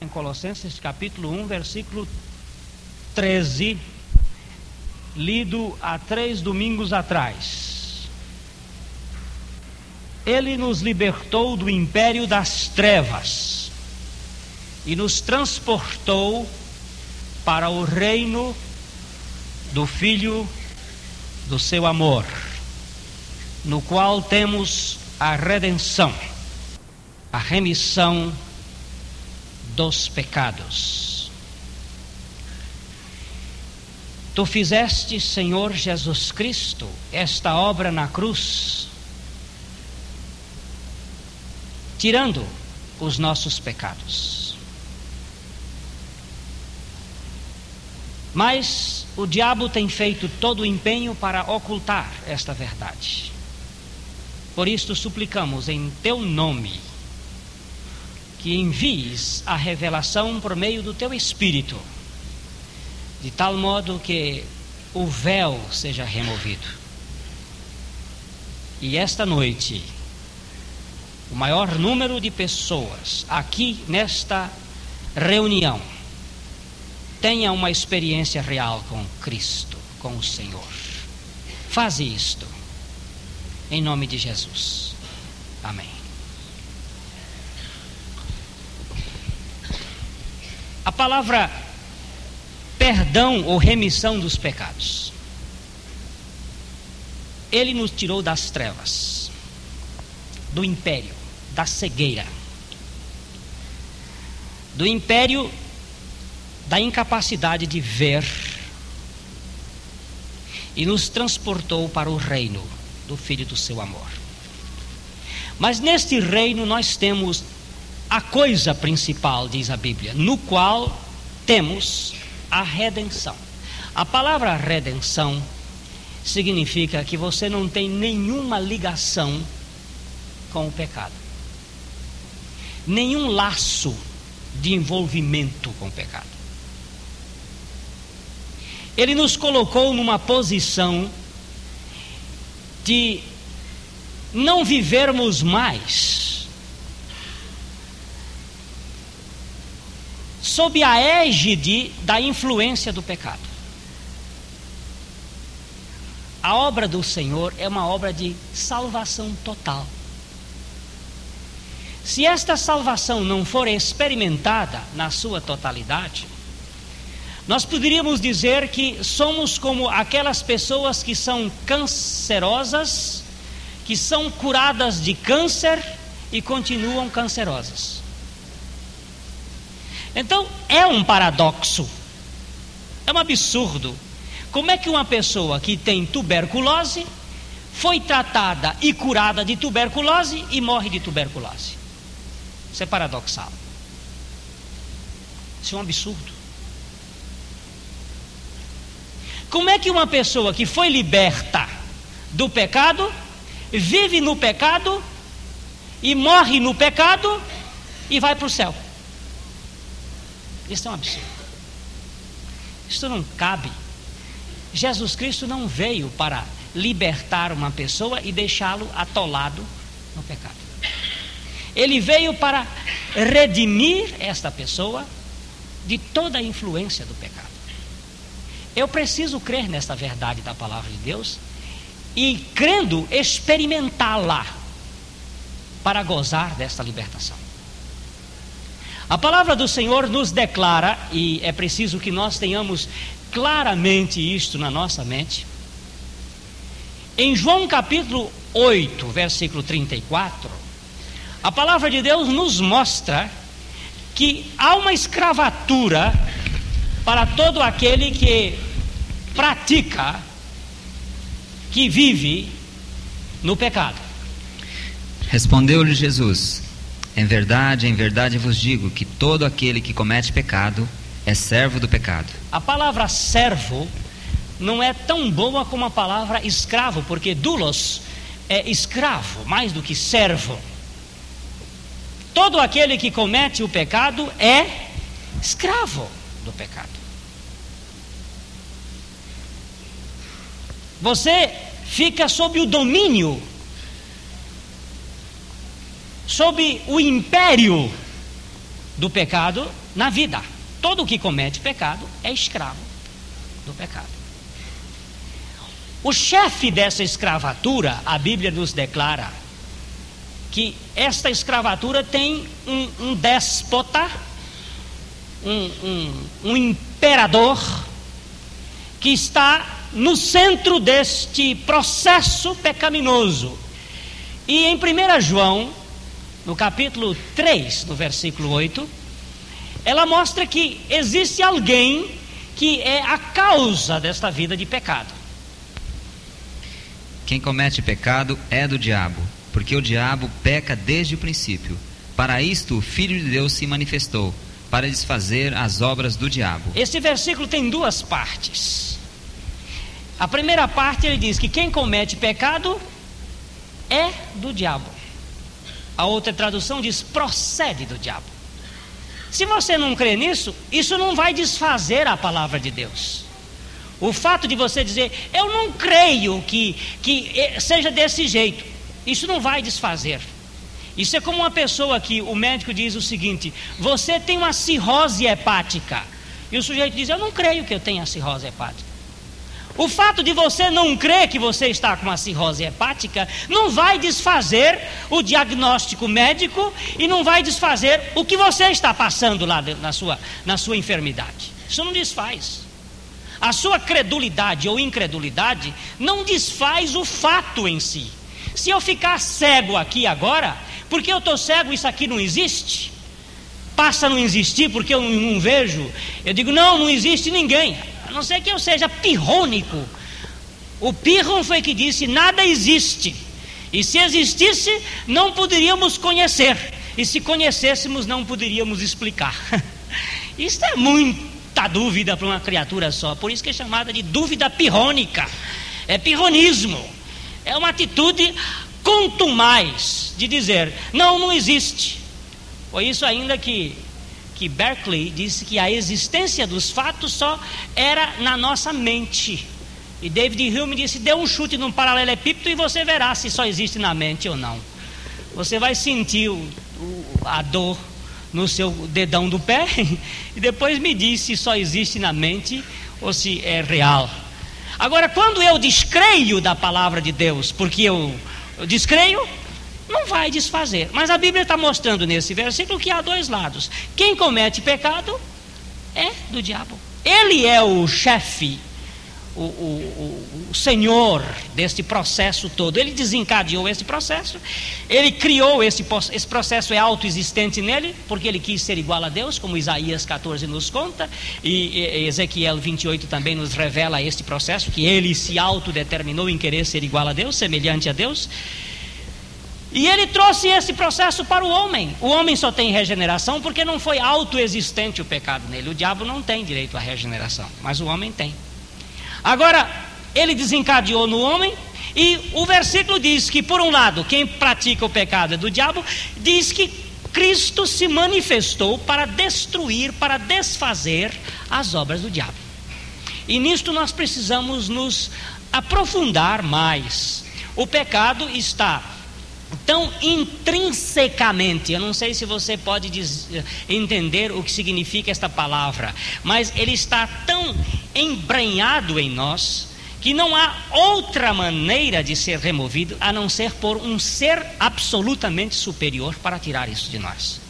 em Colossenses capítulo 1, versículo 13, lido há três domingos atrás. Ele nos libertou do império das trevas e nos transportou para o reino do Filho do seu amor, no qual temos a redenção, a remissão dos pecados. Tu fizeste, Senhor Jesus Cristo, esta obra na cruz, tirando os nossos pecados. Mas o diabo tem feito todo o empenho para ocultar esta verdade. Por isto suplicamos em teu nome que envies a revelação por meio do teu espírito, de tal modo que o véu seja removido. E esta noite, o maior número de pessoas aqui nesta reunião tenha uma experiência real com Cristo, com o Senhor. Faze isto, em nome de Jesus. Amém. A palavra perdão ou remissão dos pecados. Ele nos tirou das trevas, do império, da cegueira, do império da incapacidade de ver e nos transportou para o reino do Filho do seu amor. Mas neste reino nós temos a coisa principal, diz a Bíblia, no qual temos a redenção. A palavra redenção significa que você não tem nenhuma ligação com o pecado, nenhum laço de envolvimento com o pecado. Ele nos colocou numa posição de não vivermos mais sob a égide da influência do pecado. A obra do Senhor é uma obra de salvação total. Se esta salvação não for experimentada na sua totalidade, nós poderíamos dizer que somos como aquelas pessoas que são cancerosas, que são curadas de câncer e continuam cancerosas. Então é um paradoxo, é um absurdo. Como é que uma pessoa que tem tuberculose foi tratada e curada de tuberculose e morre de tuberculose? Isso é paradoxal. Isso é um absurdo. Como é que uma pessoa que foi liberta do pecado, vive no pecado e morre no pecado e vai para o céu? Isso é um absurdo. Isso não cabe. Jesus Cristo não veio para libertar uma pessoa e deixá-lo atolado no pecado. Ele veio para redimir esta pessoa de toda a influência do pecado. Eu preciso crer nesta verdade da palavra de Deus e, crendo, experimentá-la para gozar desta libertação. A palavra do Senhor nos declara, e é preciso que nós tenhamos claramente isto na nossa mente. Em João capítulo 8, versículo 34, a palavra de Deus nos mostra que há uma escravatura para todo aquele que pratica, que vive no pecado. Respondeu-lhe Jesus: em verdade, em verdade vos digo que todo aquele que comete pecado é servo do pecado. A palavra servo não é tão boa como a palavra escravo, porque dulos é escravo mais do que servo. Todo aquele que comete o pecado é escravo do pecado. Você fica sob o domínio sob o império do pecado na vida. Todo que comete pecado é escravo do pecado. O chefe dessa escravatura, a Bíblia nos declara que esta escravatura tem um, um déspota, um, um, um imperador, que está no centro deste processo pecaminoso. E em 1 João, no capítulo 3, no versículo 8, ela mostra que existe alguém que é a causa desta vida de pecado. Quem comete pecado é do diabo, porque o diabo peca desde o princípio. Para isto o Filho de Deus se manifestou, para desfazer as obras do diabo. Este versículo tem duas partes. A primeira parte ele diz que quem comete pecado é do diabo. A outra tradução diz procede do diabo. Se você não crê nisso, isso não vai desfazer a palavra de Deus. O fato de você dizer, eu não creio que, que seja desse jeito, isso não vai desfazer. Isso é como uma pessoa que o médico diz o seguinte: você tem uma cirrose hepática. E o sujeito diz: eu não creio que eu tenha cirrose hepática. O fato de você não crer que você está com uma cirrose hepática não vai desfazer o diagnóstico médico e não vai desfazer o que você está passando lá na sua, na sua enfermidade. Isso não desfaz. A sua credulidade ou incredulidade não desfaz o fato em si. Se eu ficar cego aqui agora, porque eu estou cego, isso aqui não existe? Passa a não existir porque eu não vejo? Eu digo, não, não existe ninguém a não ser que eu seja pirrônico. O Pirron foi que disse: nada existe. E se existisse, não poderíamos conhecer. E se conhecêssemos, não poderíamos explicar. Isso é muita dúvida para uma criatura só. Por isso que é chamada de dúvida pirrônica. É pirronismo. É uma atitude contumaz de dizer: não, não existe. Foi isso ainda que que Berkeley disse que a existência dos fatos só era na nossa mente. E David Hume disse: dê um chute num paralelepípedo e você verá se só existe na mente ou não. Você vai sentir o, a dor no seu dedão do pé e depois me diz se só existe na mente ou se é real. Agora, quando eu descreio da palavra de Deus, porque eu, eu descreio, não vai desfazer. Mas a Bíblia está mostrando nesse versículo que há dois lados. Quem comete pecado é do diabo. Ele é o chefe, o, o, o, senhor deste processo todo. Ele desencadeou esse processo, ele criou esse, esse processo, é autoexistente nele, porque ele quis ser igual a Deus, como Isaías 14 nos conta, e, Ezequiel 28 também nos revela este processo, que ele se autodeterminou em querer ser igual a Deus, semelhante a Deus. E ele trouxe esse processo para o homem. O homem só tem regeneração porque não foi autoexistente o pecado nele. O diabo não tem direito à regeneração, mas o homem tem. Agora, ele desencadeou no homem, e o versículo diz que, por um lado, quem pratica o pecado é do diabo, diz que Cristo se manifestou para destruir, para desfazer as obras do diabo. E nisto nós precisamos nos aprofundar mais. O pecado está tão intrinsecamente, eu não sei se você pode entender o que significa esta palavra, mas ele está tão embranhado em nós que não há outra maneira de ser removido a não ser por um ser absolutamente superior para tirar isso de nós.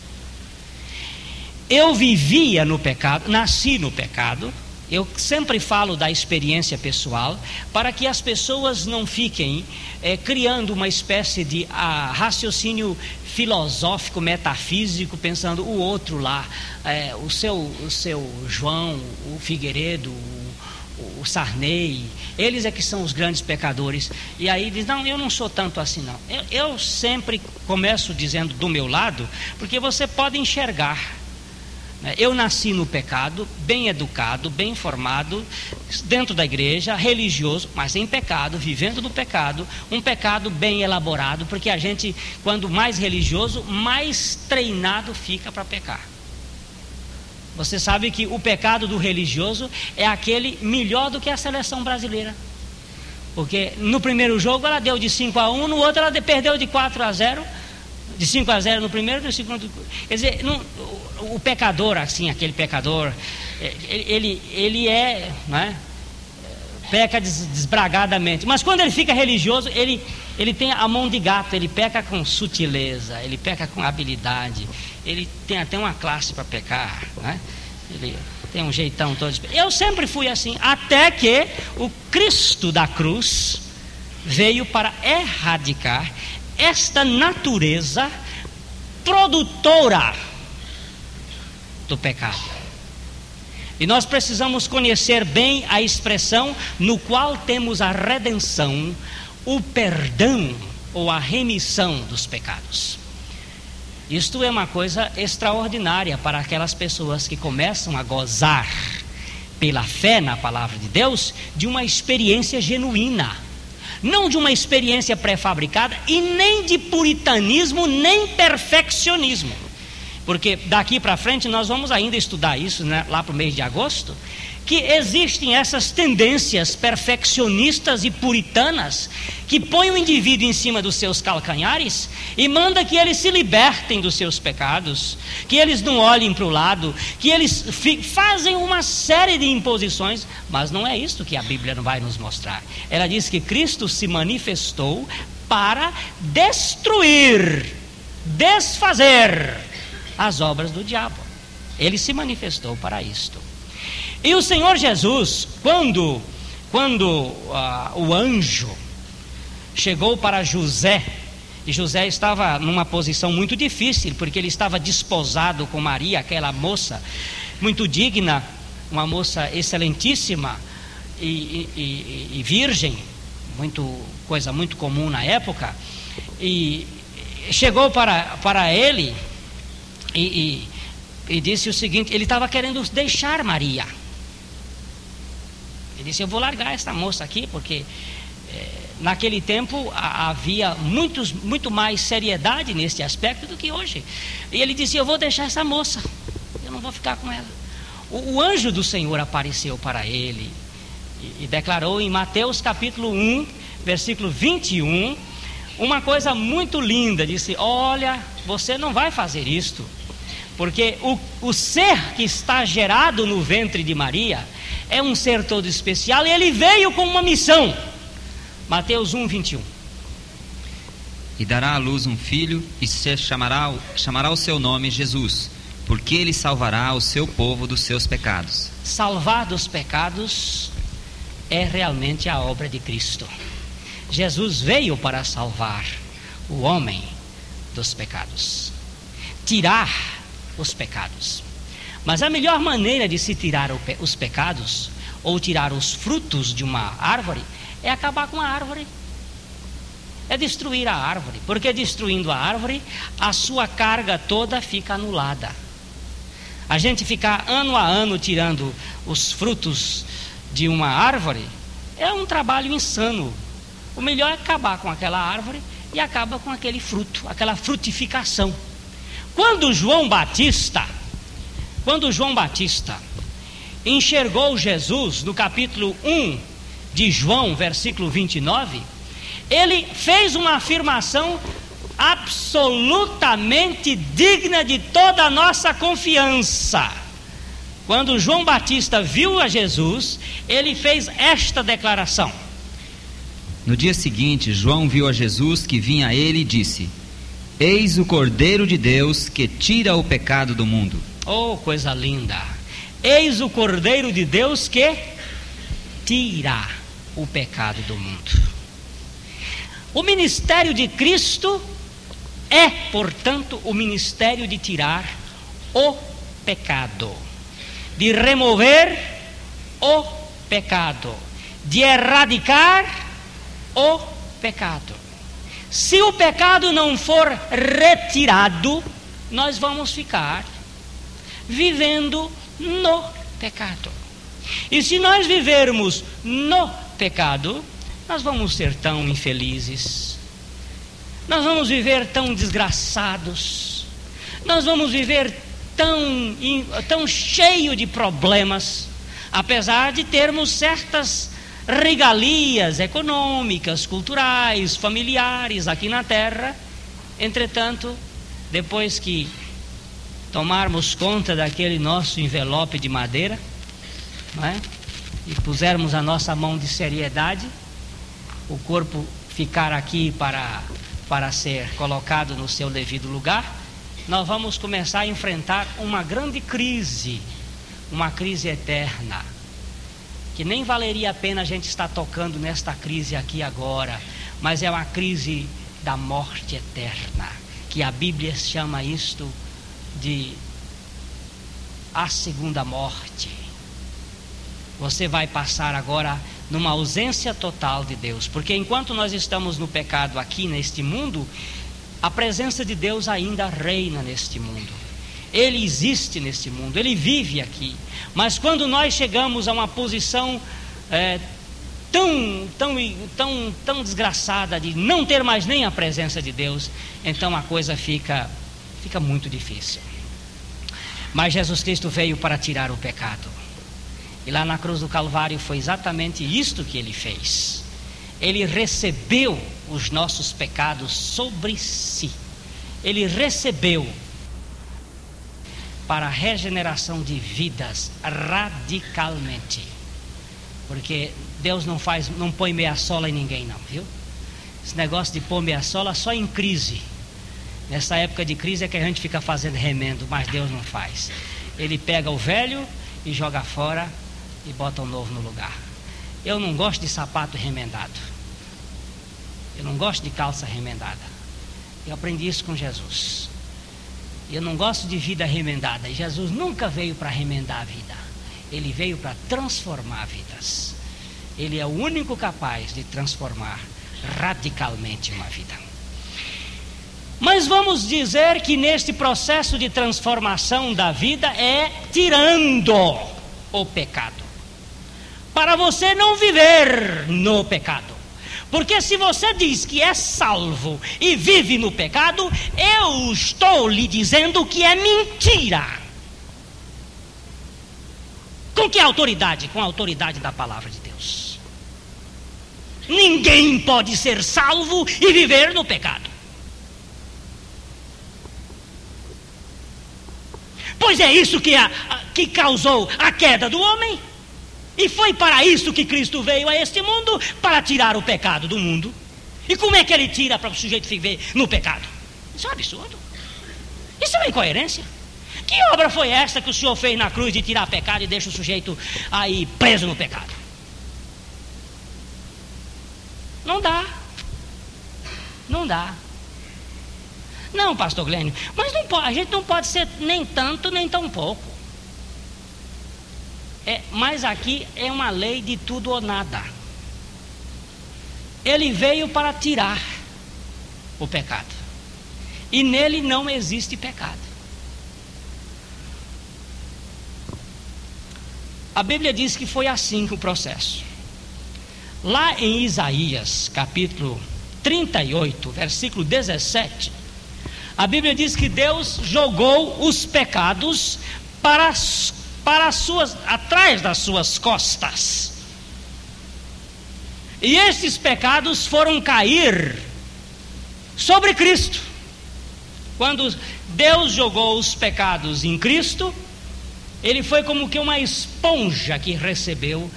Eu vivia no pecado, nasci no pecado, eu sempre falo da experiência pessoal para que as pessoas não fiquem é, criando uma espécie de ah, raciocínio filosófico, metafísico, pensando o outro lá, é, o, seu, o seu João, o Figueiredo, o, o Sarney, eles é que são os grandes pecadores. E aí diz: Não, eu não sou tanto assim, não. Eu, eu sempre começo dizendo do meu lado, porque você pode enxergar? Eu nasci no pecado, bem educado, bem formado, dentro da igreja, religioso, mas em pecado, vivendo no pecado, um pecado bem elaborado, porque a gente, quando mais religioso, mais treinado fica para pecar. Você sabe que o pecado do religioso é aquele melhor do que a seleção brasileira. Porque no primeiro jogo ela deu de 5 a 1, no outro ela perdeu de 4 a 0 De 5 a 0 no primeiro e no segundo. Quer dizer, não, o, o, pecador, assim, aquele pecador, é, ele, ele é, né, peca des, desbragadamente. Mas quando ele fica religioso, ele, ele tem a mão de gato, ele peca com sutileza, ele peca com habilidade, ele tem até uma classe para pecar, né? Ele tem um jeitão todo. Eu sempre fui assim, até que o Cristo da cruz veio para erradicar esta natureza produtora do pecado. E nós precisamos conhecer bem a expressão no qual temos a redenção, o perdão ou a remissão dos pecados. Isto é uma coisa extraordinária para aquelas pessoas que começam a gozar, pela fé na palavra de Deus, de uma experiência genuína. Não de uma experiência pré-fabricada e nem de puritanismo, nem perfeccionismo. Porque daqui para frente nós vamos ainda estudar isso né, lá para o mês de agosto que existem essas tendências perfeccionistas e puritanas que põem o indivíduo em cima dos seus calcanhares e manda que eles se libertem dos seus pecados, que eles não olhem para o lado, que eles fazem uma série de imposições, mas não é isso que a Bíblia vai nos mostrar. Ela diz que Cristo se manifestou para destruir, desfazer as obras do diabo. Ele se manifestou para isto. E o Senhor Jesus, quando, quando uh, o anjo chegou para José, e José estava numa posição muito difícil, porque ele estava desposado com Maria, aquela moça muito digna, uma moça excelentíssima e, e, e virgem, muito coisa muito comum na época, e chegou para, para ele e, e, e disse o seguinte: ele estava querendo deixar Maria. Ele disse: Eu vou largar essa moça aqui, porque é, naquele tempo havia muitos, muito mais seriedade nesse aspecto do que hoje. E ele disse: Eu vou deixar essa moça, eu não vou ficar com ela. O, o anjo do Senhor apareceu para ele e, e declarou em Mateus capítulo 1, versículo 21, uma coisa muito linda: disse, Olha, você não vai fazer isto. Porque o, o ser que está gerado no ventre de Maria é um ser todo especial e ele veio com uma missão. Mateus 1, 21. E dará à luz um filho, e se chamará, chamará o seu nome Jesus, porque ele salvará o seu povo dos seus pecados. Salvar dos pecados é realmente a obra de Cristo. Jesus veio para salvar o homem dos pecados, tirar os pecados. Mas a melhor maneira de se tirar os pecados ou tirar os frutos de uma árvore é acabar com a árvore. É destruir a árvore, porque destruindo a árvore, a sua carga toda fica anulada. A gente ficar ano a ano tirando os frutos de uma árvore é um trabalho insano. O melhor é acabar com aquela árvore e acaba com aquele fruto, aquela frutificação. Quando João Batista quando João Batista enxergou Jesus no capítulo 1 de João, versículo 29, ele fez uma afirmação absolutamente digna de toda a nossa confiança. Quando João Batista viu a Jesus, ele fez esta declaração. No dia seguinte, João viu a Jesus que vinha a ele e disse: Eis o Cordeiro de Deus que tira o pecado do mundo. Oh, coisa linda! Eis o Cordeiro de Deus que tira o pecado do mundo. O ministério de Cristo é, portanto, o ministério de tirar o pecado, de remover o pecado, de erradicar o pecado. Se o pecado não for retirado, nós vamos ficar vivendo no pecado. E se nós vivermos no pecado, nós vamos ser tão infelizes, nós vamos viver tão desgraçados, nós vamos viver tão, tão cheio de problemas, apesar de termos certas regalias econômicas, culturais, familiares aqui na terra, entretanto, depois que tomarmos conta daquele nosso envelope de madeira, não é? e pusermos a nossa mão de seriedade, o corpo ficar aqui para, para ser colocado no seu devido lugar, nós vamos começar a enfrentar uma grande crise, uma crise eterna, que nem valeria a pena a gente estar tocando nesta crise aqui agora, mas é uma crise da morte eterna, que a Bíblia chama isto de a segunda morte. Você vai passar agora numa ausência total de Deus, porque enquanto nós estamos no pecado aqui neste mundo, a presença de Deus ainda reina neste mundo. Ele existe neste mundo, ele vive aqui. Mas quando nós chegamos a uma posição é, tão, tão, tão, tão desgraçada de não ter mais nem a presença de Deus, então a coisa fica, fica muito difícil. Mas Jesus Cristo veio para tirar o pecado. E lá na cruz do Calvário foi exatamente isto que ele fez. Ele recebeu os nossos pecados sobre si. Ele recebeu para a regeneração de vidas radicalmente. Porque Deus não faz, não põe meia sola em ninguém não, viu? Esse negócio de pôr meia sola só em crise. Nessa época de crise é que a gente fica fazendo remendo, mas Deus não faz. Ele pega o velho e joga fora e bota o novo no lugar. Eu não gosto de sapato remendado. Eu não gosto de calça remendada. Eu aprendi isso com Jesus. Eu não gosto de vida remendada. E Jesus nunca veio para remendar a vida. Ele veio para transformar vidas. Ele é o único capaz de transformar radicalmente uma vida. Mas vamos dizer que neste processo de transformação da vida é tirando o pecado para você não viver no pecado. Porque se você diz que é salvo e vive no pecado, eu estou lhe dizendo que é mentira. Com que autoridade? Com a autoridade da palavra de Deus. Ninguém pode ser salvo e viver no pecado. Pois é isso que, a, que causou a queda do homem. E foi para isso que Cristo veio a este mundo para tirar o pecado do mundo. E como é que ele tira para o sujeito viver no pecado? Isso é um absurdo. Isso é uma incoerência. Que obra foi essa que o Senhor fez na cruz de tirar pecado e deixa o sujeito aí preso no pecado? Não dá. Não dá. Não, pastor Glênio, mas não pode, a gente não pode ser nem tanto nem tão pouco. É, mas aqui é uma lei de tudo ou nada. Ele veio para tirar o pecado. E nele não existe pecado. A Bíblia diz que foi assim o processo. Lá em Isaías, capítulo 38, versículo 17, a Bíblia diz que Deus jogou os pecados para para as suas, atrás das suas costas. E estes pecados foram cair sobre Cristo. Quando Deus jogou os pecados em Cristo, ele foi como que uma esponja que recebeu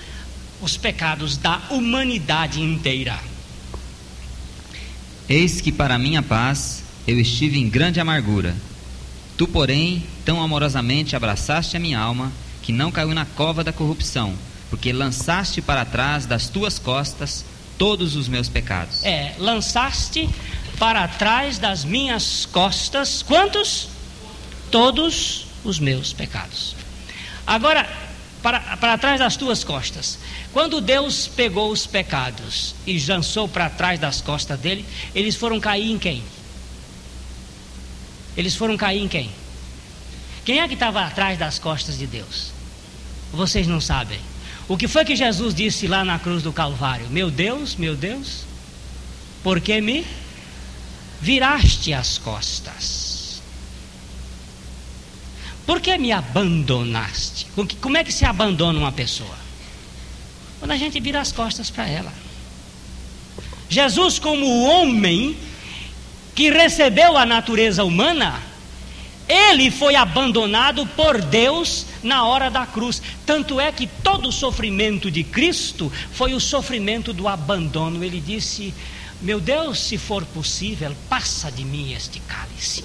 os pecados da humanidade inteira. Eis que para minha paz eu estive em grande amargura Tu, porém, tão amorosamente abraçaste a minha alma, que não caiu na cova da corrupção, porque lançaste para trás das tuas costas todos os meus pecados. É, lançaste para trás das minhas costas quantos? Todos os meus pecados. Agora, para, para trás das tuas costas. Quando Deus pegou os pecados e lançou para trás das costas dele, eles foram cair em quem? Eles foram cair em quem? Quem é que estava atrás das costas de Deus? Vocês não sabem. O que foi que Jesus disse lá na cruz do Calvário? Meu Deus, meu Deus, por que me viraste as costas? Por que me abandonaste? Como é que se abandona uma pessoa? Quando a gente vira as costas para ela. Jesus, como homem, que recebeu a natureza humana, ele foi abandonado por Deus na hora da cruz. Tanto é que todo o sofrimento de Cristo foi o sofrimento do abandono. Ele disse: Meu Deus, se for possível, passa de mim este cálice.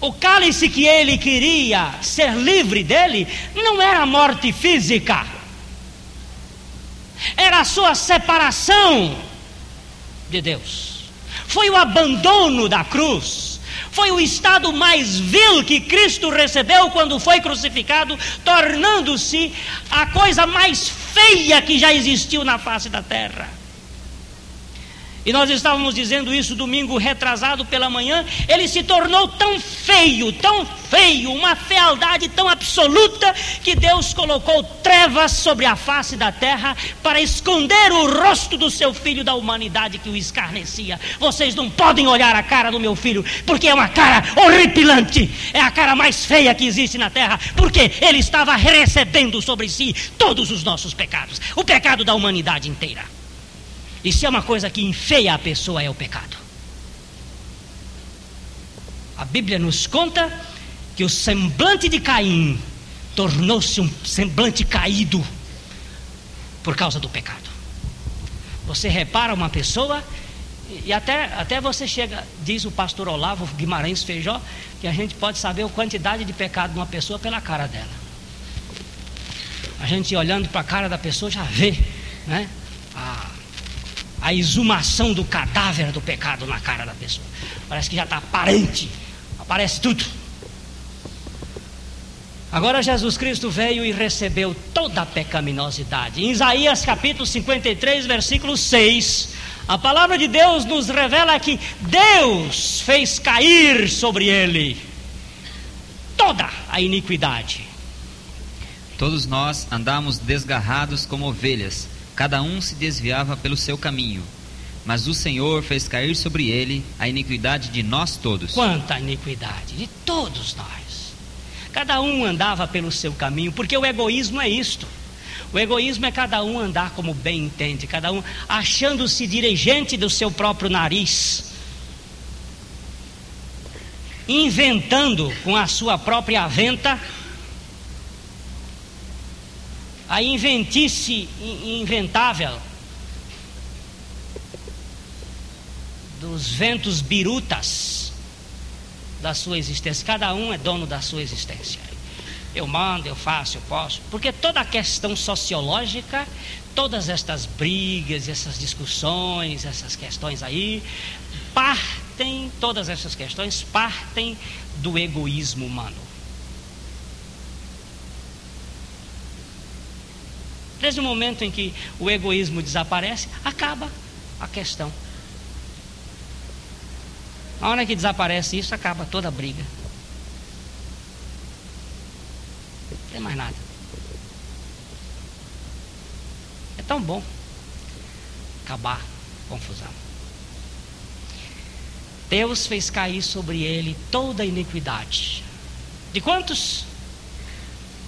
O cálice que ele queria ser livre dele não era a morte física, era a sua separação de Deus, foi o abandono da cruz, foi o estado mais vil que Cristo recebeu quando foi crucificado, tornando-se a coisa mais feia que já existiu na face da terra. E nós estávamos dizendo isso domingo retrasado pela manhã. Ele se tornou tão feio, tão feio, uma fealdade tão absoluta, que Deus colocou trevas sobre a face da terra para esconder o rosto do seu filho da humanidade que o escarnecia. Vocês não podem olhar a cara do meu filho, porque é uma cara horripilante, é a cara mais feia que existe na terra, porque ele estava recebendo sobre si todos os nossos pecados o pecado da humanidade inteira. E se é uma coisa que enfeia a pessoa, é o pecado. A Bíblia nos conta que o semblante de Caim tornou-se um semblante caído por causa do pecado. Você repara uma pessoa e até, até você chega, diz o pastor Olavo Guimarães Feijó, que a gente pode saber a quantidade de pecado de uma pessoa pela cara dela. A gente olhando para a cara da pessoa já vê, né? A, a exumação do cadáver do pecado na cara da pessoa. Parece que já está aparente, aparece tudo. Agora Jesus Cristo veio e recebeu toda a pecaminosidade. Em Isaías capítulo 53, versículo 6, a palavra de Deus nos revela que Deus fez cair sobre ele toda a iniquidade. Todos nós andamos desgarrados como ovelhas Cada um se desviava pelo seu caminho, mas o Senhor fez cair sobre ele a iniquidade de nós todos. Quanta iniquidade de todos nós. Cada um andava pelo seu caminho, porque o egoísmo é isto. O egoísmo é cada um andar como bem entende, cada um achando-se dirigente do seu próprio nariz, inventando com a sua própria aventa a inventice inventável dos ventos birutas da sua existência. Cada um é dono da sua existência. Eu mando, eu faço, eu posso. Porque toda a questão sociológica, todas estas brigas, essas discussões, essas questões aí, partem, todas essas questões partem do egoísmo humano. Desde o momento em que o egoísmo desaparece, acaba a questão. Na hora que desaparece isso, acaba toda a briga. Não tem mais nada. É tão bom acabar a confusão. Deus fez cair sobre ele toda a iniquidade. De quantos?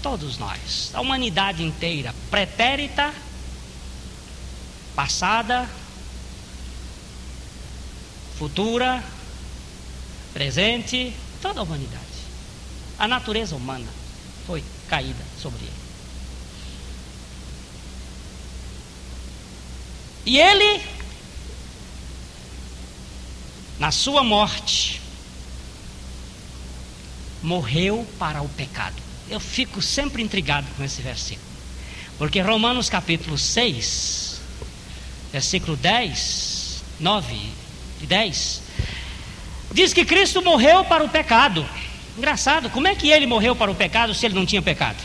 Todos nós, a humanidade inteira, pretérita, passada, futura, presente, toda a humanidade. A natureza humana foi caída sobre ele. E ele, na sua morte, morreu para o pecado eu fico sempre intrigado com esse versículo. Porque Romanos capítulo 6, versículo 10, 9 e 10, diz que Cristo morreu para o pecado. Engraçado, como é que ele morreu para o pecado se ele não tinha pecado?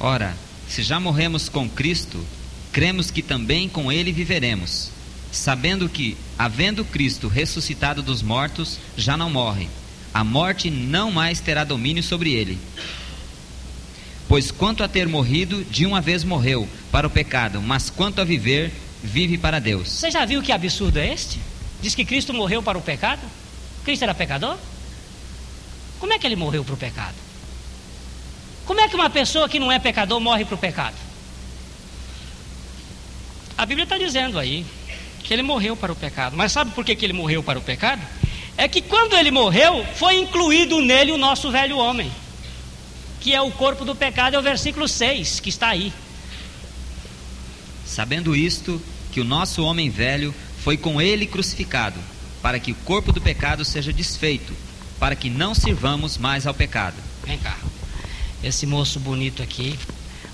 Ora, se já morremos com Cristo, cremos que também com ele viveremos, sabendo que, havendo Cristo ressuscitado dos mortos, já não morre a morte não mais terá domínio sobre ele. Pois quanto a ter morrido, de uma vez morreu para o pecado, mas quanto a viver, vive para Deus. Você já viu que absurdo é este? Diz que Cristo morreu para o pecado? Cristo era pecador? Como é que ele morreu para o pecado? Como é que uma pessoa que não é pecador morre para o pecado? A Bíblia está dizendo aí que ele morreu para o pecado. Mas sabe por que, que ele morreu para o pecado? É que quando ele morreu, foi incluído nele o nosso velho homem, que é o corpo do pecado, é o versículo 6 que está aí. Sabendo isto, que o nosso homem velho foi com ele crucificado, para que o corpo do pecado seja desfeito, para que não sirvamos mais ao pecado. Vem cá. Esse moço bonito aqui,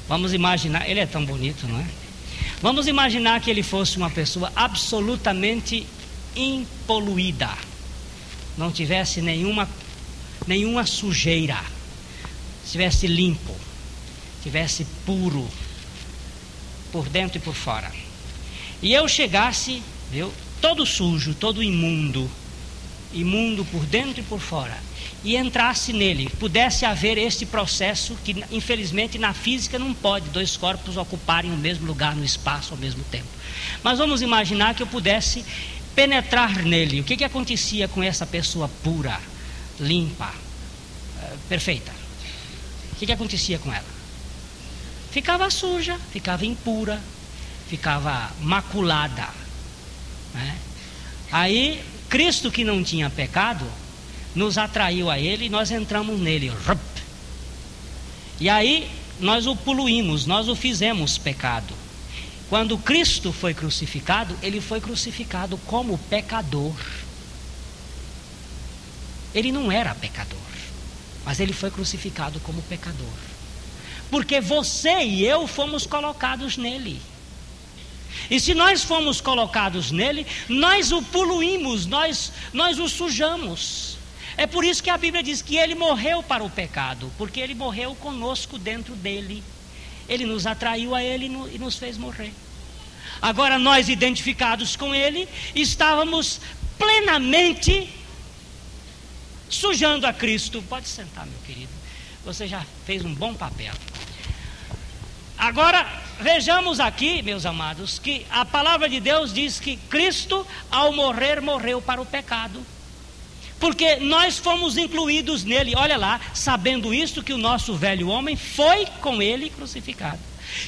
vamos imaginar, ele é tão bonito, não é? Vamos imaginar que ele fosse uma pessoa absolutamente impoluída, não tivesse nenhuma, nenhuma sujeira, estivesse limpo, estivesse puro, por dentro e por fora. E eu chegasse, viu, todo sujo, todo imundo, imundo por dentro e por fora, e entrasse nele, pudesse haver este processo que infelizmente na física não pode dois corpos ocuparem o mesmo lugar no espaço ao mesmo tempo. Mas vamos imaginar que eu pudesse penetrar nele. O que, que acontecia com essa pessoa pura, limpa, eh, perfeita? O que, que acontecia com ela? Ficava suja, ficava impura, ficava maculada. Né? Aí Cristo que não tinha pecado nos atraiu a Ele e nós entramos nele. E aí nós o poluímos, nós o fizemos pecado. Quando Cristo foi crucificado, ele foi crucificado como pecador. Ele não era pecador, mas ele foi crucificado como pecador. Porque você e eu fomos colocados nele. E se nós fomos colocados nele, nós o poluímos, nós, nós o sujamos. É por isso que a Bíblia diz que ele morreu para o pecado, porque ele morreu conosco dentro dele. Ele nos atraiu a ele e nos fez morrer. Agora nós, identificados com ele, estávamos plenamente sujando a Cristo. Pode sentar, meu querido. Você já fez um bom papel. Agora, vejamos aqui, meus amados, que a palavra de Deus diz que Cristo, ao morrer, morreu para o pecado porque nós fomos incluídos nele. Olha lá, sabendo isto que o nosso velho homem foi com ele crucificado.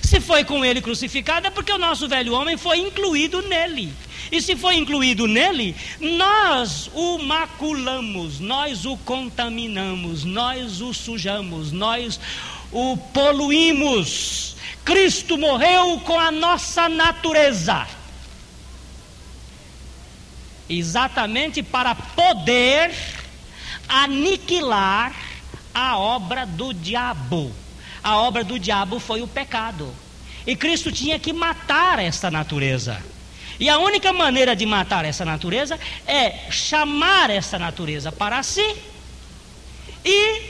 Se foi com ele crucificado, é porque o nosso velho homem foi incluído nele. E se foi incluído nele, nós o maculamos, nós o contaminamos, nós o sujamos, nós o poluímos. Cristo morreu com a nossa natureza exatamente para poder aniquilar a obra do diabo. A obra do diabo foi o pecado. E Cristo tinha que matar esta natureza. E a única maneira de matar essa natureza é chamar essa natureza para si e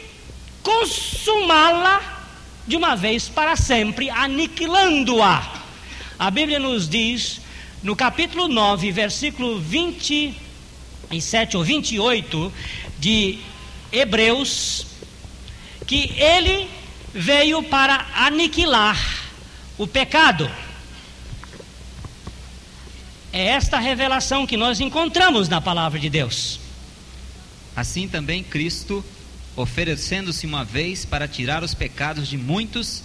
consumá-la de uma vez para sempre, aniquilando-a. A Bíblia nos diz no capítulo 9, versículo 27 ou 28 de Hebreus, que ele veio para aniquilar o pecado. É esta revelação que nós encontramos na palavra de Deus. Assim também Cristo, oferecendo-se uma vez para tirar os pecados de muitos,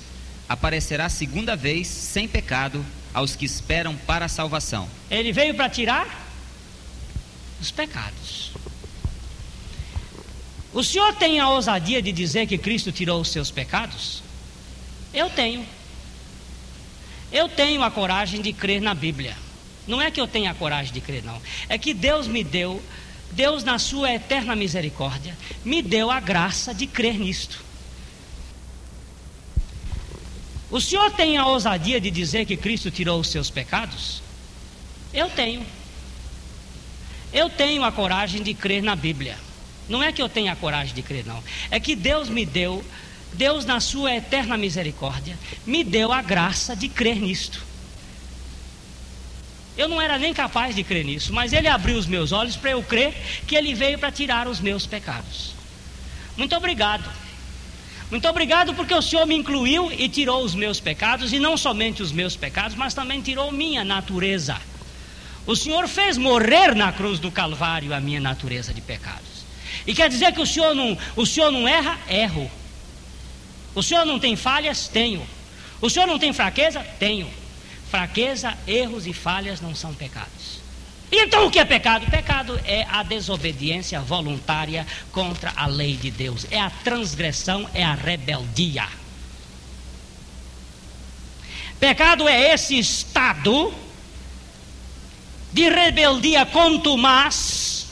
aparecerá segunda vez sem pecado aos que esperam para a salvação. Ele veio para tirar os pecados. O senhor tem a ousadia de dizer que Cristo tirou os seus pecados? Eu tenho. Eu tenho a coragem de crer na Bíblia. Não é que eu tenha a coragem de crer, não. É que Deus me deu, Deus, na sua eterna misericórdia, me deu a graça de crer nisto. O senhor tem a ousadia de dizer que Cristo tirou os seus pecados? Eu tenho. Eu tenho a coragem de crer na Bíblia. Não é que eu tenha a coragem de crer, não. É que Deus me deu, Deus, na sua eterna misericórdia, me deu a graça de crer nisto. Eu não era nem capaz de crer nisso, mas Ele abriu os meus olhos para eu crer que Ele veio para tirar os meus pecados. Muito obrigado. Muito obrigado porque o Senhor me incluiu e tirou os meus pecados, e não somente os meus pecados, mas também tirou minha natureza. O Senhor fez morrer na cruz do Calvário a minha natureza de pecados. E quer dizer que o Senhor não, o Senhor não erra? Erro. O Senhor não tem falhas? Tenho. O Senhor não tem fraqueza? Tenho. Fraqueza, erros e falhas não são pecados. Então o que é pecado? Pecado é a desobediência voluntária contra a lei de Deus. É a transgressão, é a rebeldia. Pecado é esse estado de rebeldia contumaz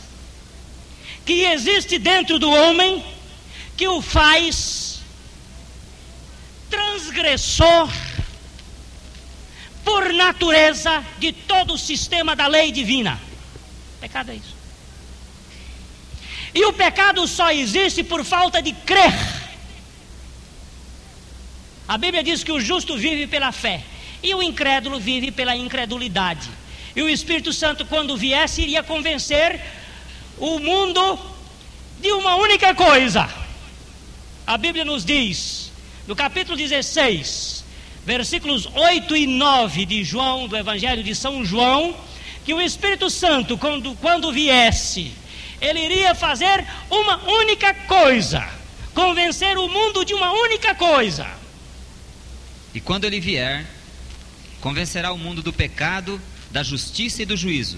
que existe dentro do homem que o faz transgressor por natureza de todo o sistema da lei divina. Pecado é isso. E o pecado só existe por falta de crer. A Bíblia diz que o justo vive pela fé e o incrédulo vive pela incredulidade. E o Espírito Santo, quando viesse, iria convencer o mundo de uma única coisa. A Bíblia nos diz, no capítulo 16, versículos 8 e 9 de João, do Evangelho de São João, que o Espírito Santo, quando, quando viesse, ele iria fazer uma única coisa: convencer o mundo de uma única coisa. E quando ele vier, convencerá o mundo do pecado, da justiça e do juízo.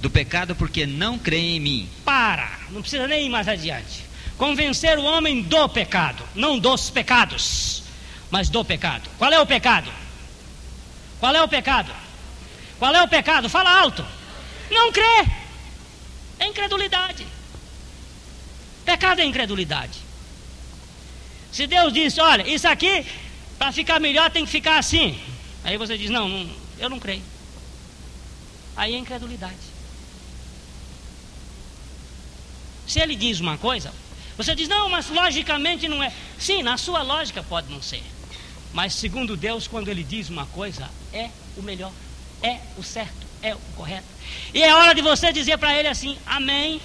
Do pecado porque não creem em mim. Para, não precisa nem ir mais adiante. Convencer o homem do pecado, não dos pecados, mas do pecado. Qual é o pecado? Qual é o pecado? Qual é o pecado? Fala alto. Não crê. É incredulidade. Pecado é incredulidade. Se Deus disse, olha, isso aqui, para ficar melhor tem que ficar assim. Aí você diz, não, não eu não creio. Aí é incredulidade. Se ele diz uma coisa, você diz, não, mas logicamente não é. Sim, na sua lógica pode não ser. Mas segundo Deus, quando ele diz uma coisa, é o melhor, é o certo, é o correto. E é hora de você dizer para ele assim: Amém.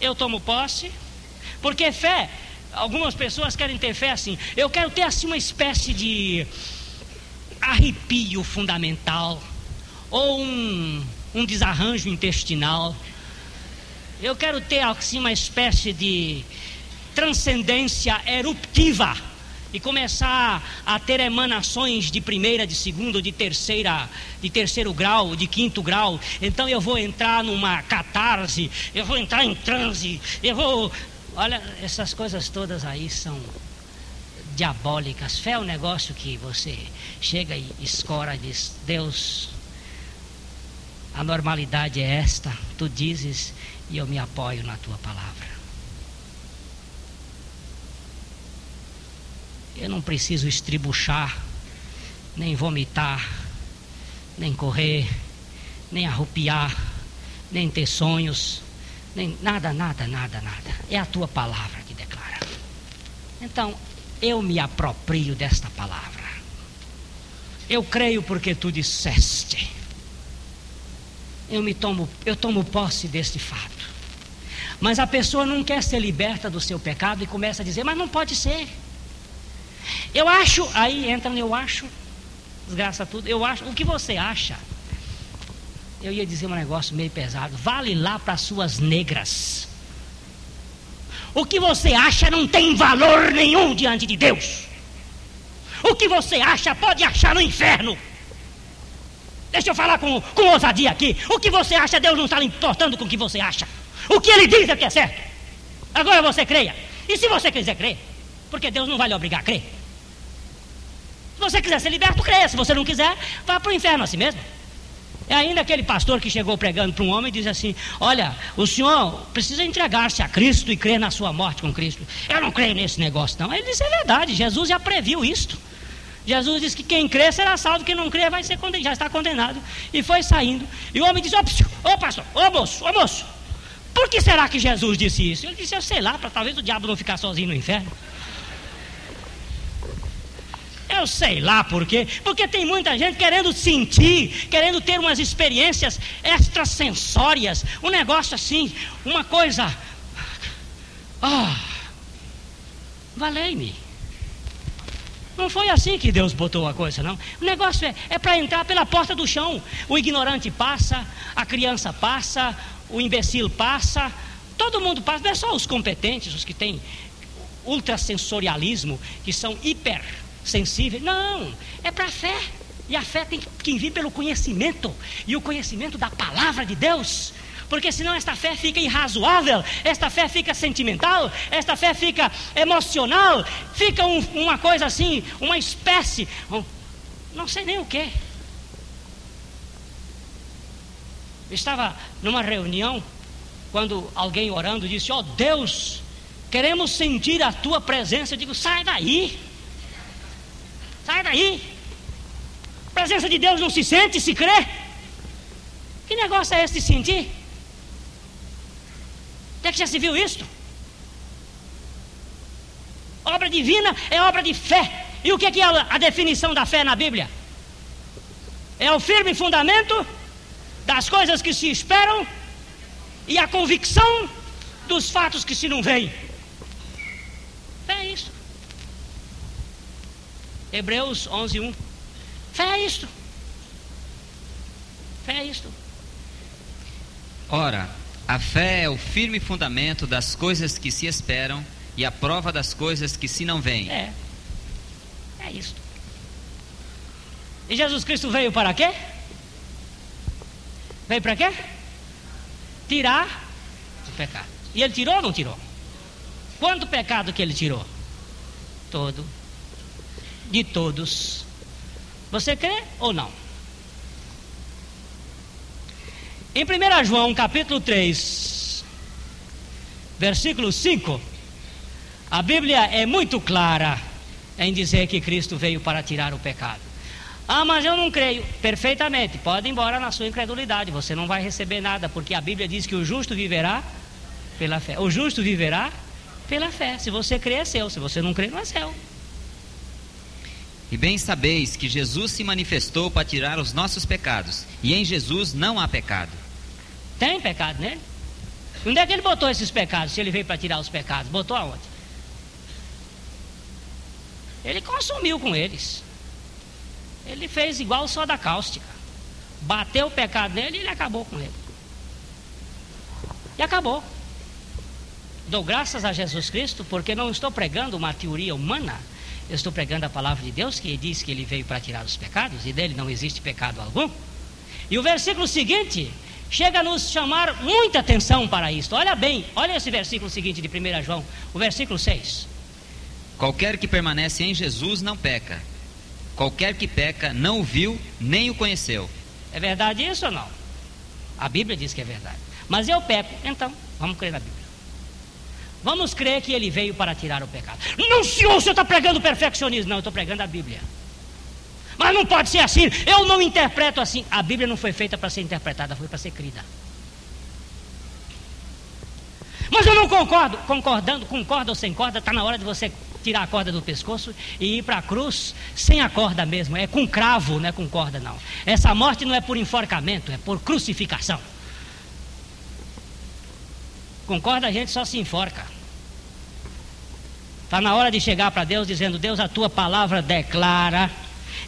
Eu tomo posse. Porque fé, algumas pessoas querem ter fé assim. Eu quero ter assim uma espécie de arrepio fundamental ou um, um desarranjo intestinal. Eu quero ter assim uma espécie de transcendência eruptiva e começar a ter emanações de primeira, de segunda, de terceira, de terceiro grau, de quinto grau, então eu vou entrar numa catarse, eu vou entrar em transe, eu vou. Olha, essas coisas todas aí são diabólicas. Fé é um negócio que você chega e escora e diz: Deus, a normalidade é esta, tu dizes e eu me apoio na tua palavra. Eu não preciso estribuchar, nem vomitar, nem correr, nem arrupiar, nem ter sonhos, nem nada, nada, nada, nada. É a tua palavra que declara. Então, eu me aproprio desta palavra. Eu creio porque tu disseste. Eu me tomo, eu tomo posse deste fato. Mas a pessoa não quer ser liberta do seu pecado e começa a dizer: "Mas não pode ser". Eu acho, aí entra no eu acho, desgraça tudo, eu acho, o que você acha? Eu ia dizer um negócio meio pesado, vale lá para suas negras. O que você acha não tem valor nenhum diante de Deus. O que você acha pode achar no inferno. Deixa eu falar com, com ousadia aqui. O que você acha, Deus não está importando com o que você acha. O que ele diz é que é certo. Agora você creia. E se você quiser crer, porque Deus não vai lhe obrigar a crer. Se você quiser ser liberto, creia. Se você não quiser, vá para o inferno assim mesmo. É ainda aquele pastor que chegou pregando para um homem e diz assim: Olha, o senhor precisa entregar-se a Cristo e crer na sua morte com Cristo. Eu não creio nesse negócio, não. Ele disse: É verdade, Jesus já previu isto. Jesus disse que quem crê será salvo, quem não crê vai ser condenado, já está condenado. E foi saindo. E o homem disse: Ô oh, pastor, ô oh, moço, ô oh, moço, por que será que Jesus disse isso? Ele disse: Eu sei lá, para talvez o diabo não ficar sozinho no inferno. Eu sei lá por quê. Porque tem muita gente querendo sentir, querendo ter umas experiências extrasensórias. Um negócio assim, uma coisa. Ah, valei-me. Não foi assim que Deus botou a coisa, não. O negócio é, é para entrar pela porta do chão. O ignorante passa, a criança passa, o imbecil passa, todo mundo passa. Não é só os competentes, os que têm ultrasensorialismo, que são hiper sensíveis. Não, é para a fé. E a fé tem que vir pelo conhecimento, e o conhecimento da palavra de Deus. Porque senão esta fé fica irrazoável, esta fé fica sentimental, esta fé fica emocional, fica um, uma coisa assim, uma espécie, um, não sei nem o que. Estava numa reunião, quando alguém orando disse: Ó oh, Deus, queremos sentir a tua presença. Eu digo: sai daí, sai daí. A presença de Deus não se sente, se crê. Que negócio é esse de sentir? Onde é que já se viu isso? Obra divina é obra de fé. E o que é a definição da fé na Bíblia? É o firme fundamento das coisas que se esperam e a convicção dos fatos que se não veem. Fé é isso. Hebreus 11, 1. Fé é isto. Fé é isto. Ora, a fé é o firme fundamento das coisas que se esperam e a prova das coisas que se não veem. É. É isso. E Jesus Cristo veio para quê? Veio para quê? Tirar o pecado. E ele tirou ou não tirou? Quanto pecado que ele tirou? Todo. De todos. Você crê ou não? Em 1 João capítulo 3, versículo 5, a Bíblia é muito clara em dizer que Cristo veio para tirar o pecado. Ah, mas eu não creio. Perfeitamente, pode ir embora na sua incredulidade, você não vai receber nada, porque a Bíblia diz que o justo viverá pela fé. O justo viverá pela fé. Se você crê, é seu, se você não crê, não é seu. E bem sabeis que Jesus se manifestou para tirar os nossos pecados, e em Jesus não há pecado. Tem pecado nele? Onde é que ele botou esses pecados, se ele veio para tirar os pecados? Botou aonde? Ele consumiu com eles. Ele fez igual só da cáustica. Bateu o pecado nele e ele acabou com ele. E acabou. Dou graças a Jesus Cristo porque não estou pregando uma teoria humana. Eu estou pregando a palavra de Deus que diz que ele veio para tirar os pecados e dele não existe pecado algum. E o versículo seguinte chega a nos chamar muita atenção para isto. Olha bem, olha esse versículo seguinte de 1 João, o versículo 6. Qualquer que permanece em Jesus não peca. Qualquer que peca não o viu nem o conheceu. É verdade isso ou não? A Bíblia diz que é verdade. Mas eu peco, então vamos crer na Bíblia. Vamos crer que ele veio para tirar o pecado. Não, senhor, o senhor está pregando perfeccionismo. Não, eu estou pregando a Bíblia. Mas não pode ser assim. Eu não interpreto assim. A Bíblia não foi feita para ser interpretada, foi para ser crida. Mas eu não concordo. Concordando, concorda ou sem corda, está na hora de você tirar a corda do pescoço e ir para a cruz sem a corda mesmo, é com cravo, não é com corda não. Essa morte não é por enforcamento, é por crucificação. Com corda a gente só se enforca. Está na hora de chegar para Deus dizendo: Deus, a tua palavra declara,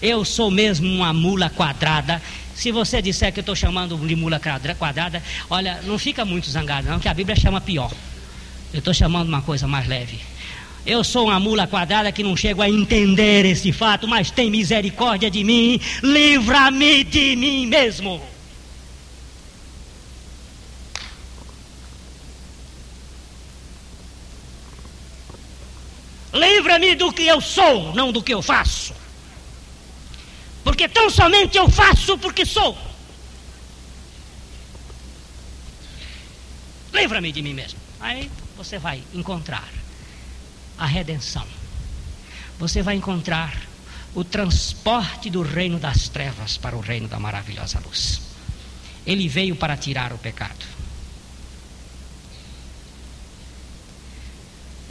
eu sou mesmo uma mula quadrada. Se você disser que eu estou chamando de mula quadrada, olha, não fica muito zangado, não, que a Bíblia chama pior. Eu estou chamando uma coisa mais leve. Eu sou uma mula quadrada que não chego a entender esse fato, mas tem misericórdia de mim, livra-me de mim mesmo. Livra-me do que eu sou, não do que eu faço. Porque tão somente eu faço porque sou. Livra-me de mim mesmo. Aí você vai encontrar a redenção. Você vai encontrar o transporte do reino das trevas para o reino da maravilhosa luz. Ele veio para tirar o pecado.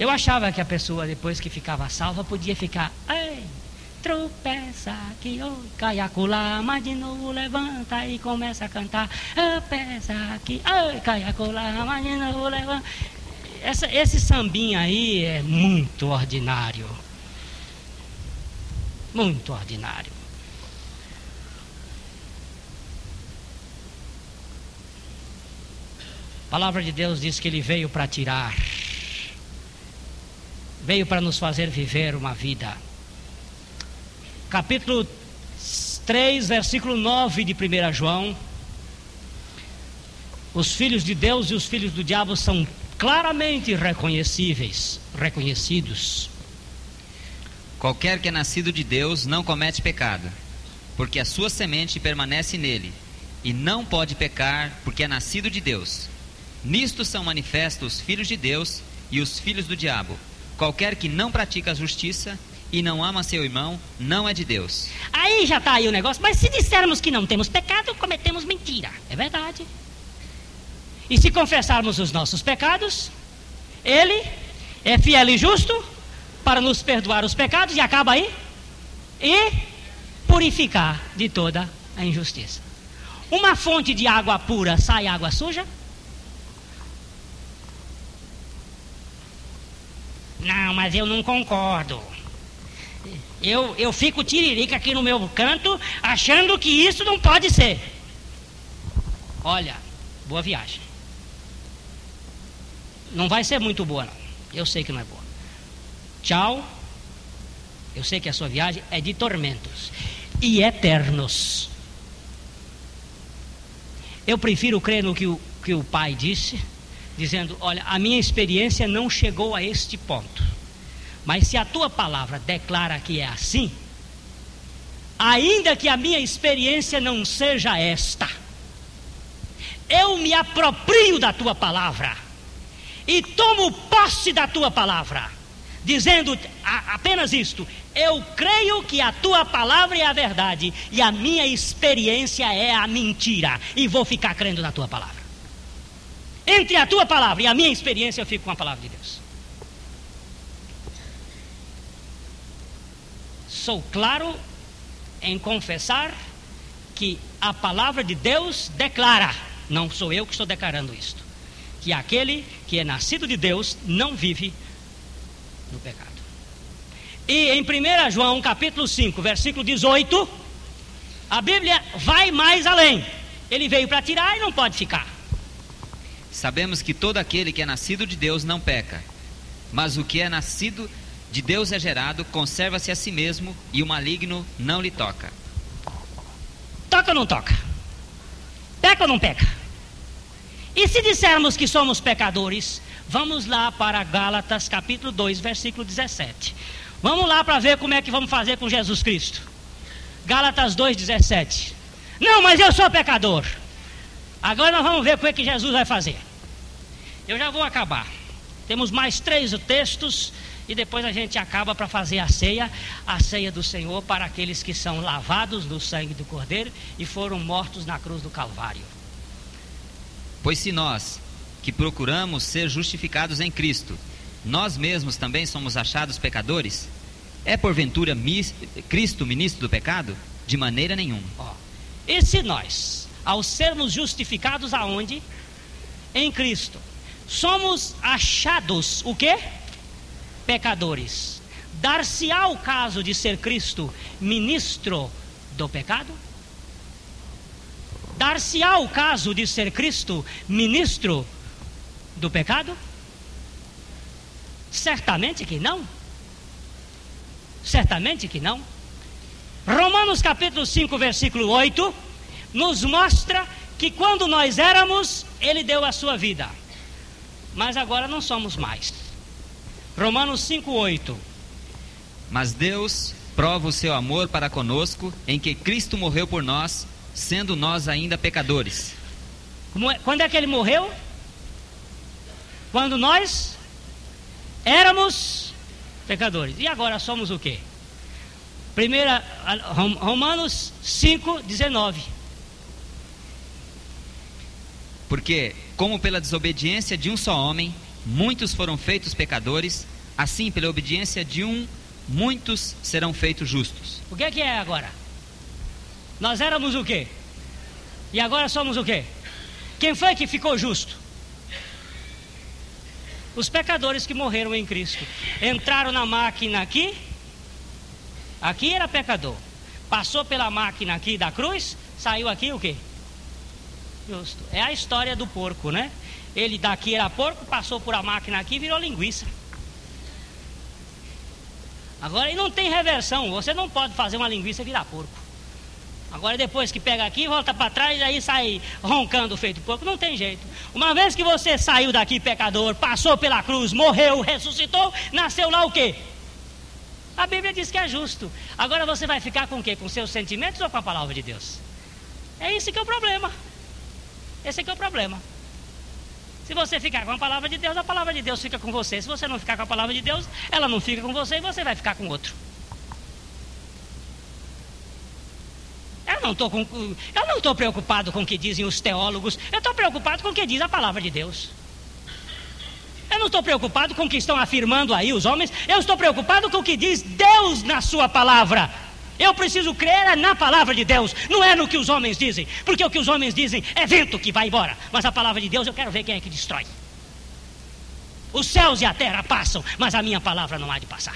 Eu achava que a pessoa, depois que ficava salva, podia ficar, ei, tropeça aqui, oh, cai acolá, mas de novo levanta e começa a cantar, tropeça aqui, oh, cai acolá, mas de novo levanta essa, esse sambinha aí é muito ordinário. Muito ordinário. A palavra de Deus diz que ele veio para tirar, veio para nos fazer viver uma vida. Capítulo 3, versículo 9 de 1 João. Os filhos de Deus e os filhos do diabo são claramente reconhecíveis, reconhecidos. Qualquer que é nascido de Deus não comete pecado, porque a sua semente permanece nele, e não pode pecar, porque é nascido de Deus. Nisto são manifestos os filhos de Deus e os filhos do diabo. Qualquer que não pratica a justiça e não ama seu irmão, não é de Deus. Aí já está aí o negócio. Mas se dissermos que não temos pecado, cometemos mentira. É verdade. E se confessarmos os nossos pecados, Ele é fiel e justo para nos perdoar os pecados, e acaba aí, e purificar de toda a injustiça. Uma fonte de água pura sai água suja? Não, mas eu não concordo. Eu, eu fico tiririca aqui no meu canto, achando que isso não pode ser. Olha, boa viagem. Não vai ser muito boa, não. Eu sei que não é boa. Tchau. Eu sei que a sua viagem é de tormentos e eternos. Eu prefiro crer no que o, que o pai disse, dizendo: Olha, a minha experiência não chegou a este ponto. Mas se a tua palavra declara que é assim, ainda que a minha experiência não seja esta, eu me aproprio da tua palavra e tomo posse da tua palavra, dizendo apenas isto: eu creio que a tua palavra é a verdade e a minha experiência é a mentira, e vou ficar crendo na tua palavra. Entre a tua palavra e a minha experiência, eu fico com a palavra de Deus. Sou claro em confessar que a palavra de Deus declara, não sou eu que estou declarando isto, que aquele que é nascido de Deus não vive no pecado. E em 1 João capítulo 5, versículo 18, a Bíblia vai mais além. Ele veio para tirar e não pode ficar. Sabemos que todo aquele que é nascido de Deus não peca, mas o que é nascido de Deus é gerado, conserva-se a si mesmo e o maligno não lhe toca. Toca ou não toca? Peca ou não peca? E se dissermos que somos pecadores, vamos lá para Gálatas capítulo 2, versículo 17. Vamos lá para ver como é que vamos fazer com Jesus Cristo. Gálatas 2,17. Não, mas eu sou pecador. Agora nós vamos ver como é que Jesus vai fazer. Eu já vou acabar. Temos mais três textos e depois a gente acaba para fazer a ceia, a ceia do Senhor para aqueles que são lavados no sangue do Cordeiro e foram mortos na cruz do Calvário. Pois se nós, que procuramos ser justificados em Cristo, nós mesmos também somos achados pecadores, é porventura Cristo ministro do pecado? De maneira nenhuma. Ó, e se nós, ao sermos justificados aonde? Em Cristo. Somos achados o quê? Pecadores. Dar-se-á o caso de ser Cristo ministro do pecado? Dar-se-á o caso de ser Cristo ministro do pecado? Certamente que não. Certamente que não. Romanos capítulo 5, versículo 8 nos mostra que quando nós éramos, Ele deu a sua vida, mas agora não somos mais. Romanos 5,8 Mas Deus prova o seu amor para conosco em que Cristo morreu por nós, sendo nós ainda pecadores. É, quando é que ele morreu? Quando nós éramos pecadores. E agora somos o quê? Primeira, Romanos 5, 19. Porque, como pela desobediência de um só homem, muitos foram feitos pecadores, assim, pela obediência de um, muitos serão feitos justos. O que é, que é agora? Nós éramos o quê? E agora somos o quê? Quem foi que ficou justo? Os pecadores que morreram em Cristo. Entraram na máquina aqui, aqui era pecador. Passou pela máquina aqui da cruz, saiu aqui o quê? Justo. É a história do porco, né? Ele daqui era porco, passou por a máquina aqui e virou linguiça. Agora, e não tem reversão. Você não pode fazer uma linguiça virar porco. Agora depois que pega aqui, volta para trás e aí sai roncando feito pouco, não tem jeito. Uma vez que você saiu daqui pecador, passou pela cruz, morreu, ressuscitou, nasceu lá o quê? A Bíblia diz que é justo. Agora você vai ficar com o quê? Com seus sentimentos ou com a palavra de Deus? É isso que é o problema. Esse que é o problema. Se você ficar com a palavra de Deus, a palavra de Deus fica com você. Se você não ficar com a palavra de Deus, ela não fica com você e você vai ficar com outro. Eu não estou eu não estou preocupado com o que dizem os teólogos. Eu estou preocupado com o que diz a palavra de Deus. Eu não estou preocupado com o que estão afirmando aí os homens. Eu estou preocupado com o que diz Deus na sua palavra. Eu preciso crer na palavra de Deus, não é no que os homens dizem, porque o que os homens dizem é vento que vai embora, mas a palavra de Deus eu quero ver quem é que destrói. Os céus e a terra passam, mas a minha palavra não há de passar.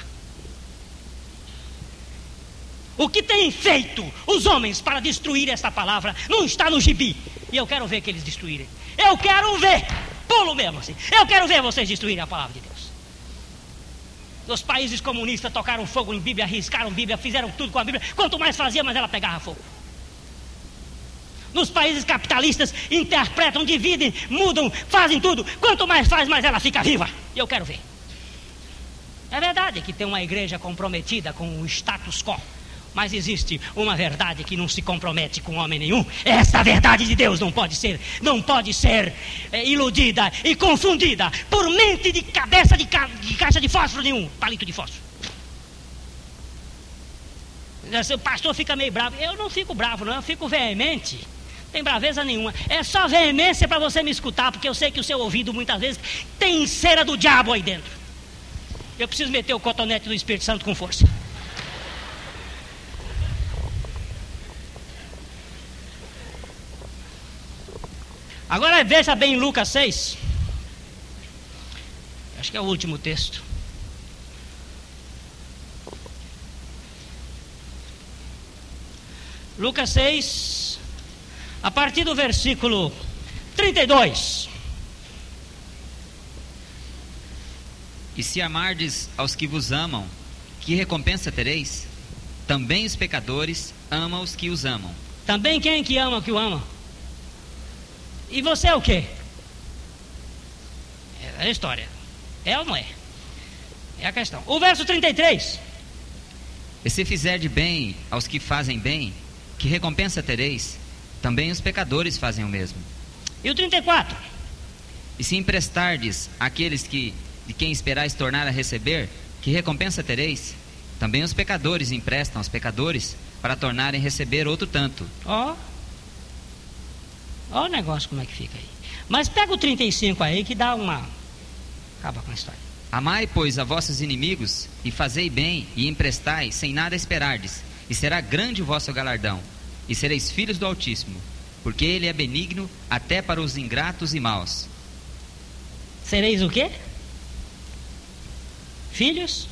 O que têm feito os homens para destruir esta palavra não está no gibi. E eu quero ver que eles destruírem. Eu quero ver. Pulo mesmo assim. Eu quero ver vocês destruírem a palavra de Deus. Os países comunistas tocaram fogo em Bíblia, arriscaram Bíblia, fizeram tudo com a Bíblia. Quanto mais fazia, mais ela pegava fogo. Nos países capitalistas, interpretam, dividem, mudam, fazem tudo. Quanto mais faz, mais ela fica viva. E eu quero ver. É verdade que tem uma igreja comprometida com o status quo. Mas existe uma verdade que não se compromete com homem nenhum. Esta verdade de Deus não pode ser, não pode ser é, iludida e confundida por mente de cabeça de, ca, de caixa de fósforo nenhum, palito de fósforo. O pastor fica meio bravo. Eu não fico bravo, não, eu fico veemente. Não tem braveza nenhuma. É só veemência para você me escutar, porque eu sei que o seu ouvido muitas vezes tem cera do diabo aí dentro. Eu preciso meter o cotonete do Espírito Santo com força. Agora veja bem Lucas 6. Acho que é o último texto. Lucas 6, a partir do versículo 32. E se amardes aos que vos amam, que recompensa tereis? Também os pecadores amam os que os amam. Também quem que ama o que o ama? E você é o quê? É a história. É ou não é? É a questão. O verso 33. E se fizer de bem aos que fazem bem, que recompensa tereis? Também os pecadores fazem o mesmo. E o 34? E se emprestardes àqueles que de quem esperais tornar a receber, que recompensa tereis? Também os pecadores emprestam aos pecadores para tornarem a receber outro tanto. Ó. Oh. Olha o negócio como é que fica aí. Mas pega o 35 aí que dá uma. Acaba com a história. Amai, pois, a vossos inimigos, e fazei bem, e emprestai, sem nada esperardes, e será grande o vosso galardão, e sereis filhos do Altíssimo, porque ele é benigno até para os ingratos e maus. Sereis o quê? Filhos?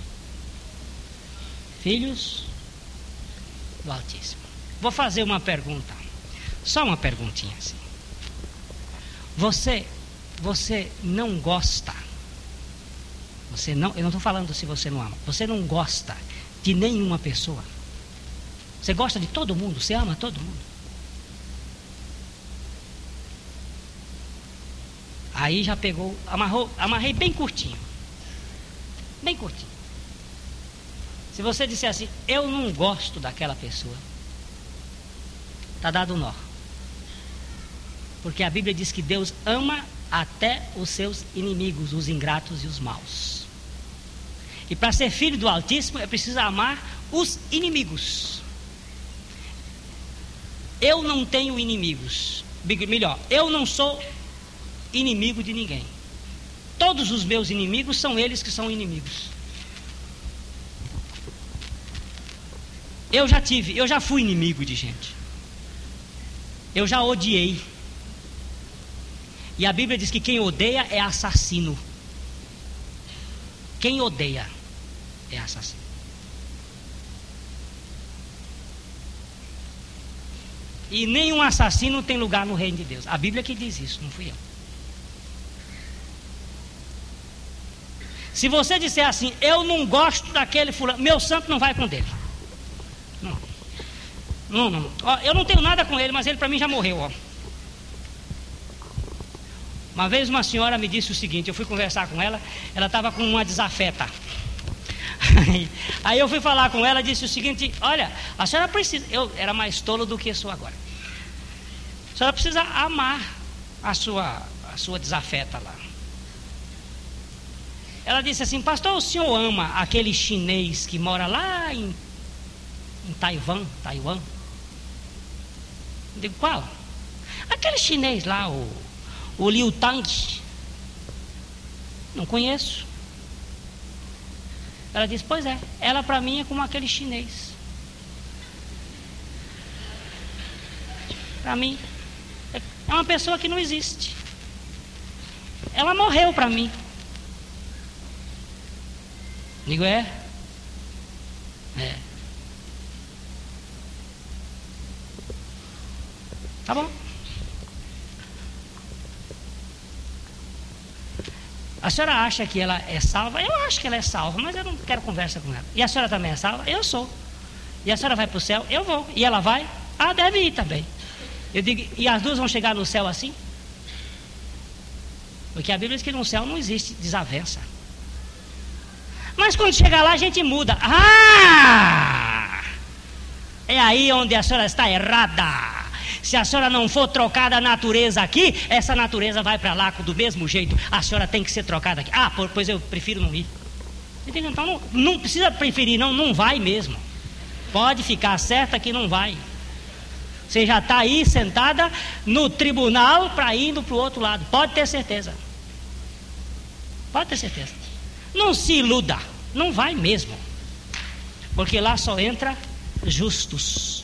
Filhos do Altíssimo. Vou fazer uma pergunta. Só uma perguntinha assim. Você, você não gosta. Você não, eu não estou falando se você não ama. Você não gosta de nenhuma pessoa. Você gosta de todo mundo, você ama todo mundo. Aí já pegou, amarrou, amarrei bem curtinho. Bem curtinho. Se você disser assim, eu não gosto daquela pessoa, está dado nó. Porque a Bíblia diz que Deus ama até os seus inimigos, os ingratos e os maus. E para ser filho do Altíssimo é preciso amar os inimigos. Eu não tenho inimigos. Melhor, eu não sou inimigo de ninguém. Todos os meus inimigos são eles que são inimigos. Eu já tive, eu já fui inimigo de gente. Eu já odiei. E a Bíblia diz que quem odeia é assassino. Quem odeia é assassino. E nenhum assassino tem lugar no reino de Deus. A Bíblia que diz isso, não fui eu. Se você disser assim, eu não gosto daquele fulano, meu santo não vai com dele. Não. Não, não. Ó, eu não tenho nada com ele, mas ele para mim já morreu. Ó. Uma vez uma senhora me disse o seguinte, eu fui conversar com ela, ela estava com uma desafeta. Aí eu fui falar com ela disse o seguinte: Olha, a senhora precisa. Eu era mais tolo do que sou agora. A senhora precisa amar a sua, a sua desafeta lá. Ela disse assim: Pastor, o senhor ama aquele chinês que mora lá em, em Taiwan? Taiwan? Eu digo: Qual? Aquele chinês lá, o, o Liu Tang. Não conheço. Ela disse: Pois é, ela para mim é como aquele chinês. Para mim, é uma pessoa que não existe. Ela morreu para mim. Digo, é? É. Tá bom. A senhora acha que ela é salva? Eu acho que ela é salva, mas eu não quero conversa com ela. E a senhora também é salva? Eu sou. E a senhora vai para o céu? Eu vou. E ela vai? Ah, deve ir também. Eu digo, e as duas vão chegar no céu assim? Porque a Bíblia diz que no céu não existe desavença. Mas quando chegar lá a gente muda. Ah! É aí onde a senhora está errada. Se a senhora não for trocada a natureza aqui, essa natureza vai para lá do mesmo jeito. A senhora tem que ser trocada aqui. Ah, pois eu prefiro não ir. Então não, não precisa preferir, não, não vai mesmo. Pode ficar certa que não vai. Você já está aí sentada no tribunal para indo para o outro lado. Pode ter certeza. Pode ter certeza. Não se iluda. Não vai mesmo. Porque lá só entra justos.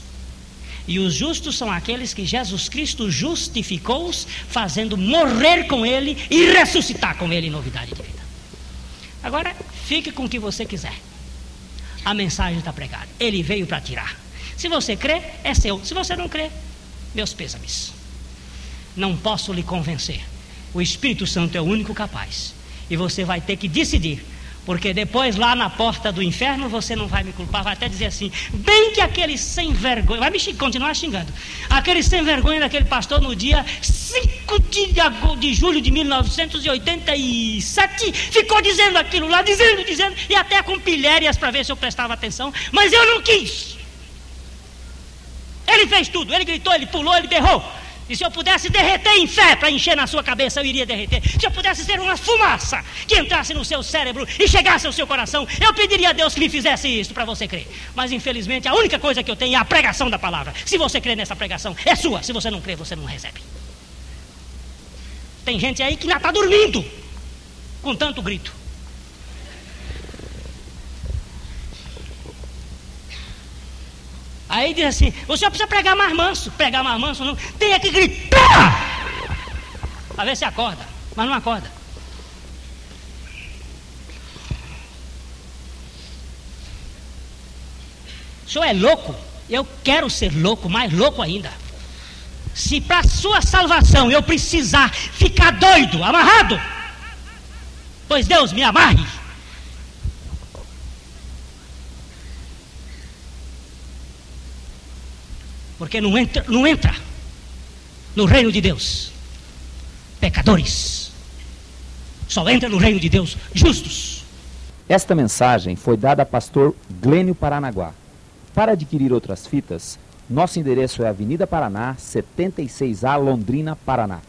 E os justos são aqueles que Jesus Cristo justificou-os, fazendo morrer com Ele e ressuscitar com Ele novidade de vida. Agora, fique com o que você quiser. A mensagem está pregada. Ele veio para tirar. Se você crê, é seu. Se você não crê, meus pêsames. Não posso lhe convencer. O Espírito Santo é o único capaz. E você vai ter que decidir porque depois lá na porta do inferno você não vai me culpar, vai até dizer assim, bem que aquele sem vergonha, vai me continuar xingando, aquele sem vergonha daquele pastor no dia 5 de, de julho de 1987 ficou dizendo aquilo lá, dizendo, dizendo, e até com pilhérias para ver se eu prestava atenção, mas eu não quis. Ele fez tudo, ele gritou, ele pulou, ele berrou. E se eu pudesse derreter em fé para encher na sua cabeça, eu iria derreter. Se eu pudesse ser uma fumaça que entrasse no seu cérebro e chegasse ao seu coração, eu pediria a Deus que me fizesse isso para você crer. Mas infelizmente a única coisa que eu tenho é a pregação da palavra. Se você crê nessa pregação, é sua. Se você não crê, você não recebe. Tem gente aí que ainda está dormindo com tanto grito. Aí diz assim: o senhor precisa pregar mais manso. Pregar mais manso não. Tem que gritar. Para ver se acorda. Mas não acorda. O senhor é louco? Eu quero ser louco, mais louco ainda. Se para sua salvação eu precisar ficar doido, amarrado, pois Deus me amarre. Porque não entra, não entra no reino de Deus pecadores. Só entra no reino de Deus justos. Esta mensagem foi dada a pastor Glênio Paranaguá. Para adquirir outras fitas, nosso endereço é Avenida Paraná, 76A, Londrina, Paraná.